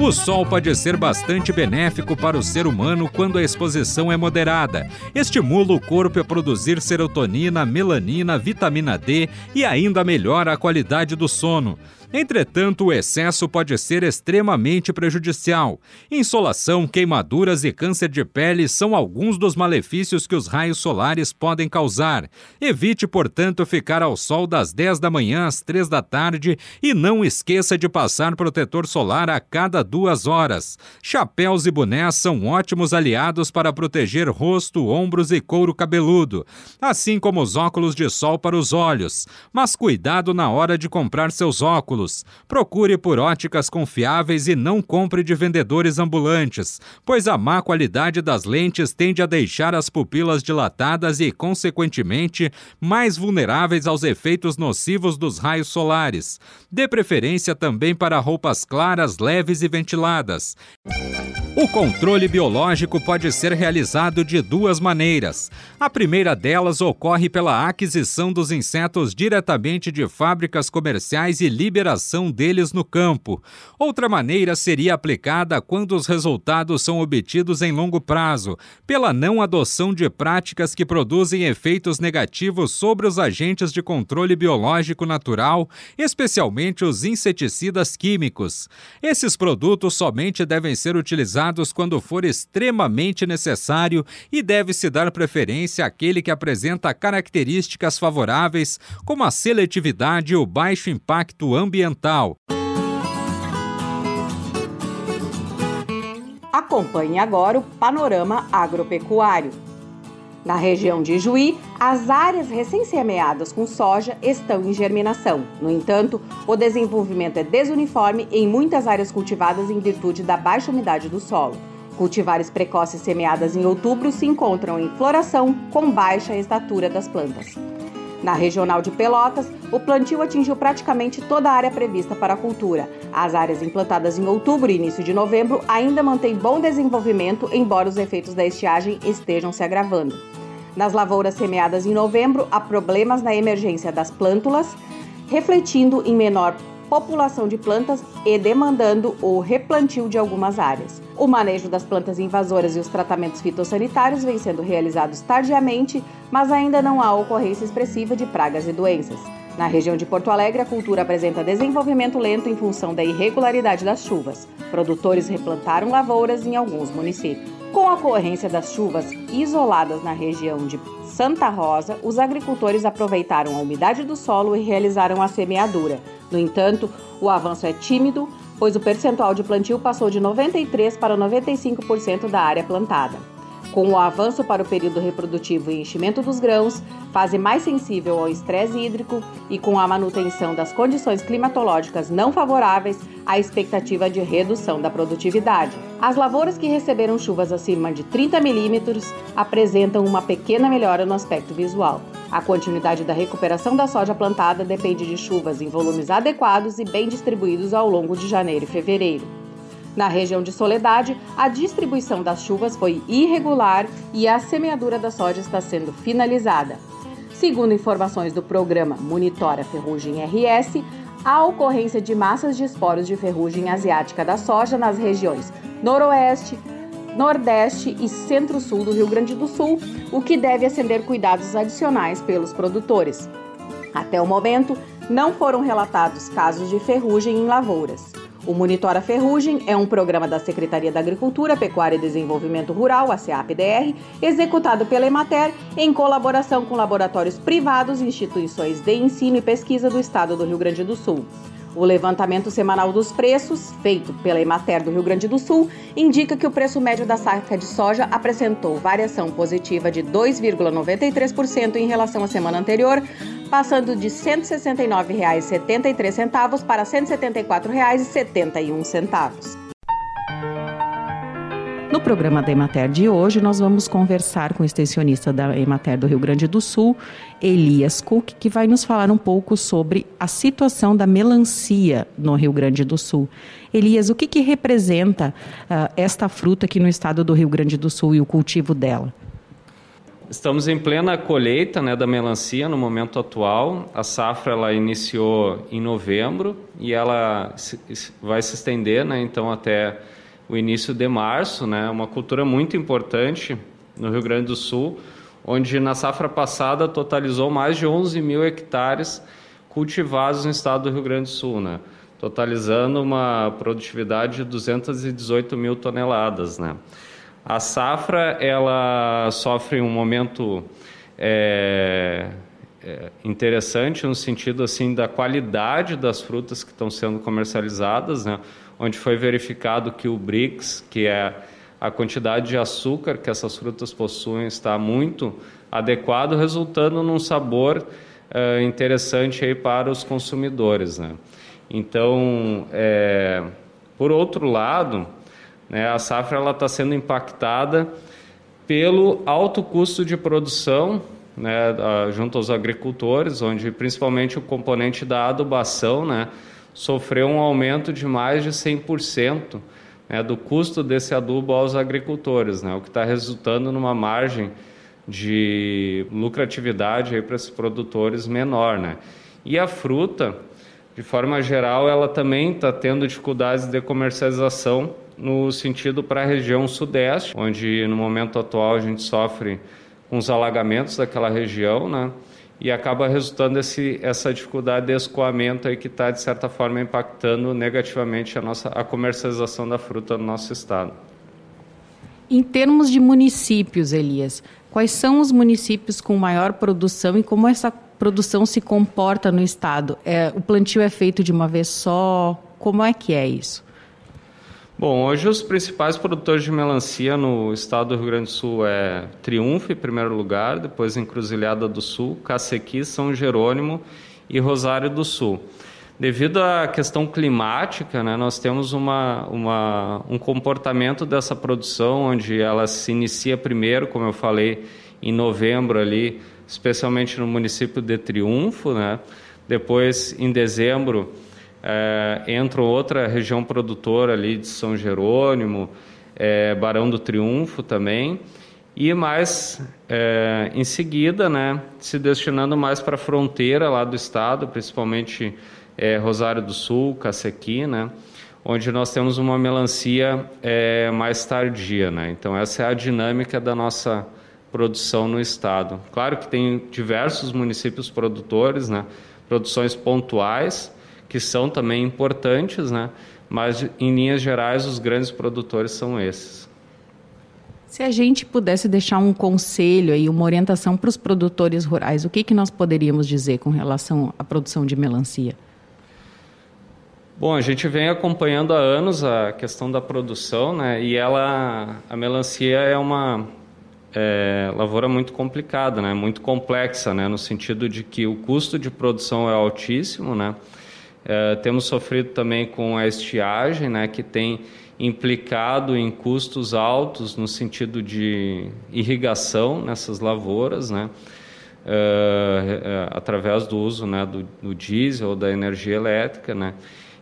O sol pode ser bastante benéfico para o ser humano quando a exposição é moderada. Estimula o corpo a produzir serotonina, melanina, vitamina D e ainda melhora a qualidade do sono. Entretanto, o excesso pode ser extremamente prejudicial. Insolação, queimaduras e câncer de pele são alguns dos malefícios que os raios solares podem causar. Evite, portanto, ficar ao sol das 10 da manhã às 3 da tarde e não esqueça de passar protetor solar a cada duas horas. Chapéus e bonés são ótimos aliados para proteger rosto, ombros e couro cabeludo, assim como os óculos de sol para os olhos. Mas cuidado na hora de comprar seus óculos óculos. Procure por óticas confiáveis e não compre de vendedores ambulantes, pois a má qualidade das lentes tende a deixar as pupilas dilatadas e, consequentemente, mais vulneráveis aos efeitos nocivos dos raios solares. Dê preferência também para roupas claras, leves e ventiladas. O controle biológico pode ser realizado de duas maneiras. A primeira delas ocorre pela aquisição dos insetos diretamente de fábricas comerciais e liberação deles no campo. Outra maneira seria aplicada quando os resultados são obtidos em longo prazo, pela não adoção de práticas que produzem efeitos negativos sobre os agentes de controle biológico natural, especialmente os inseticidas químicos. Esses produtos somente devem ser utilizados quando for extremamente necessário e deve-se dar preferência àquele que apresenta características favoráveis, como a seletividade e o baixo impacto ambiental. Acompanhe agora o panorama agropecuário. Na região de Juí, as áreas recém-semeadas com soja estão em germinação. No entanto, o desenvolvimento é desuniforme em muitas áreas cultivadas em virtude da baixa umidade do solo. Cultivares precoces semeadas em outubro se encontram em floração com baixa estatura das plantas. Na regional de Pelotas, o plantio atingiu praticamente toda a área prevista para a cultura. As áreas implantadas em outubro e início de novembro ainda mantêm bom desenvolvimento, embora os efeitos da estiagem estejam se agravando. Nas lavouras semeadas em novembro, há problemas na emergência das plântulas, refletindo em menor população de plantas e demandando o replantio de algumas áreas. O manejo das plantas invasoras e os tratamentos fitossanitários vêm sendo realizados tardiamente, mas ainda não há ocorrência expressiva de pragas e doenças. Na região de Porto Alegre, a cultura apresenta desenvolvimento lento em função da irregularidade das chuvas. Produtores replantaram lavouras em alguns municípios. Com a ocorrência das chuvas isoladas na região de Santa Rosa, os agricultores aproveitaram a umidade do solo e realizaram a semeadura. No entanto, o avanço é tímido, pois o percentual de plantio passou de 93% para 95% da área plantada. Com o avanço para o período reprodutivo e enchimento dos grãos, fase mais sensível ao estresse hídrico e com a manutenção das condições climatológicas não favoráveis, a expectativa de redução da produtividade. As lavouras que receberam chuvas acima de 30 milímetros apresentam uma pequena melhora no aspecto visual. A continuidade da recuperação da soja plantada depende de chuvas em volumes adequados e bem distribuídos ao longo de janeiro e fevereiro. Na região de Soledade, a distribuição das chuvas foi irregular e a semeadura da soja está sendo finalizada. Segundo informações do programa Monitora Ferrugem RS, há ocorrência de massas de esporos de ferrugem asiática da soja nas regiões Noroeste, Nordeste e Centro-Sul do Rio Grande do Sul, o que deve acender cuidados adicionais pelos produtores. Até o momento, não foram relatados casos de ferrugem em lavouras. O Monitora Ferrugem é um programa da Secretaria da Agricultura, Pecuária e Desenvolvimento Rural, a CEAP-DR, executado pela Emater em colaboração com laboratórios privados e instituições de ensino e pesquisa do Estado do Rio Grande do Sul. O levantamento semanal dos preços, feito pela Emater do Rio Grande do Sul, indica que o preço médio da saca de soja apresentou variação positiva de 2,93% em relação à semana anterior, passando de R$ 169,73 para R$ 174,71. No programa da Emater de hoje, nós vamos conversar com o extensionista da Emater do Rio Grande do Sul, Elias Cook, que vai nos falar um pouco sobre a situação da melancia no Rio Grande do Sul. Elias, o que, que representa uh, esta fruta aqui no estado do Rio Grande do Sul e o cultivo dela? Estamos em plena colheita né, da melancia no momento atual. A safra ela iniciou em novembro e ela vai se estender, né, então até o início de março, né? Uma cultura muito importante no Rio Grande do Sul, onde na safra passada totalizou mais de 11 mil hectares cultivados no estado do Rio Grande do Sul, né? Totalizando uma produtividade de 218 mil toneladas, né? A safra ela sofre um momento é, é, interessante no sentido assim da qualidade das frutas que estão sendo comercializadas, né? Onde foi verificado que o BRICS, que é a quantidade de açúcar que essas frutas possuem, está muito adequado, resultando num sabor uh, interessante aí para os consumidores. Né? Então, é, por outro lado, né, a safra está sendo impactada pelo alto custo de produção né, junto aos agricultores, onde principalmente o componente da adubação, né, sofreu um aumento de mais de 100% né, do custo desse adubo aos agricultores, né, o que está resultando numa margem de lucratividade para esses produtores menor. Né. E a fruta, de forma geral, ela também está tendo dificuldades de comercialização no sentido para a região sudeste, onde no momento atual a gente sofre com os alagamentos daquela região, né? E acaba resultando esse, essa dificuldade de escoamento aí que está, de certa forma, impactando negativamente a, nossa, a comercialização da fruta no nosso estado. Em termos de municípios, Elias, quais são os municípios com maior produção e como essa produção se comporta no estado? É, o plantio é feito de uma vez só? Como é que é isso? Bom, hoje os principais produtores de melancia no estado do Rio Grande do Sul é Triunfo em primeiro lugar, depois Encruzilhada do Sul, Cacequi, São Jerônimo e Rosário do Sul. Devido à questão climática, né, nós temos uma, uma, um comportamento dessa produção onde ela se inicia primeiro, como eu falei, em novembro ali, especialmente no município de Triunfo, né? depois em dezembro é, entra outra região produtora ali de São Jerônimo, é, Barão do Triunfo também, e mais é, em seguida, né, se destinando mais para a fronteira lá do estado, principalmente é, Rosário do Sul, Cacequi, né, onde nós temos uma melancia é, mais tardia. Né, então, essa é a dinâmica da nossa produção no estado. Claro que tem diversos municípios produtores, né, produções pontuais, que são também importantes, né? mas em linhas gerais os grandes produtores são esses. Se a gente pudesse deixar um conselho e uma orientação para os produtores rurais, o que, que nós poderíamos dizer com relação à produção de melancia? Bom, a gente vem acompanhando há anos a questão da produção, né? E ela, a melancia é uma é, lavoura muito complicada, né? Muito complexa, né? No sentido de que o custo de produção é altíssimo, né? É, temos sofrido também com a estiagem, né, que tem implicado em custos altos no sentido de irrigação nessas lavouras, né, é, através do uso né, do, do, diesel ou da energia elétrica, né.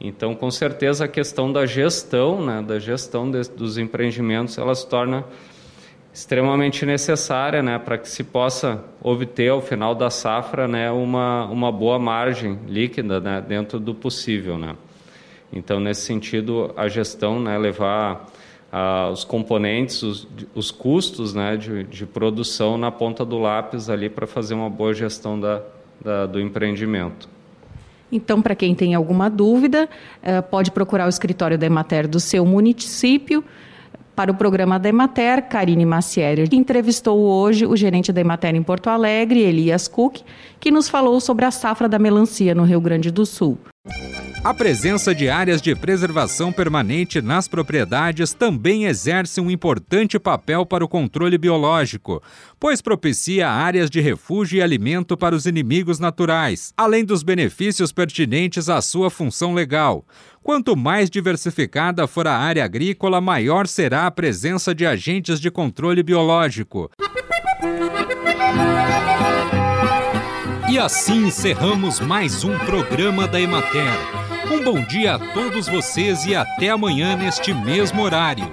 Então, com certeza, a questão da gestão, né, da gestão de, dos empreendimentos, ela se torna extremamente necessária né, para que se possa obter ao final da safra né, uma, uma boa margem líquida né, dentro do possível. Né. Então, nesse sentido, a gestão, né, levar os componentes, os, os custos né, de, de, produção na ponta do lápis ali para fazer uma boa gestão da, da do empreendimento. Então, para quem tem alguma dúvida, eh, pode procurar o escritório da Emater do seu município para o programa da Emater, Karine Macieri entrevistou hoje o gerente da Emater em Porto Alegre, Elias Cook, que nos falou sobre a safra da melancia no Rio Grande do Sul. A presença de áreas de preservação permanente nas propriedades também exerce um importante papel para o controle biológico, pois propicia áreas de refúgio e alimento para os inimigos naturais, além dos benefícios pertinentes à sua função legal. Quanto mais diversificada for a área agrícola, maior será a presença de agentes de controle biológico. E assim encerramos mais um programa da Emater. Um bom dia a todos vocês e até amanhã neste mesmo horário.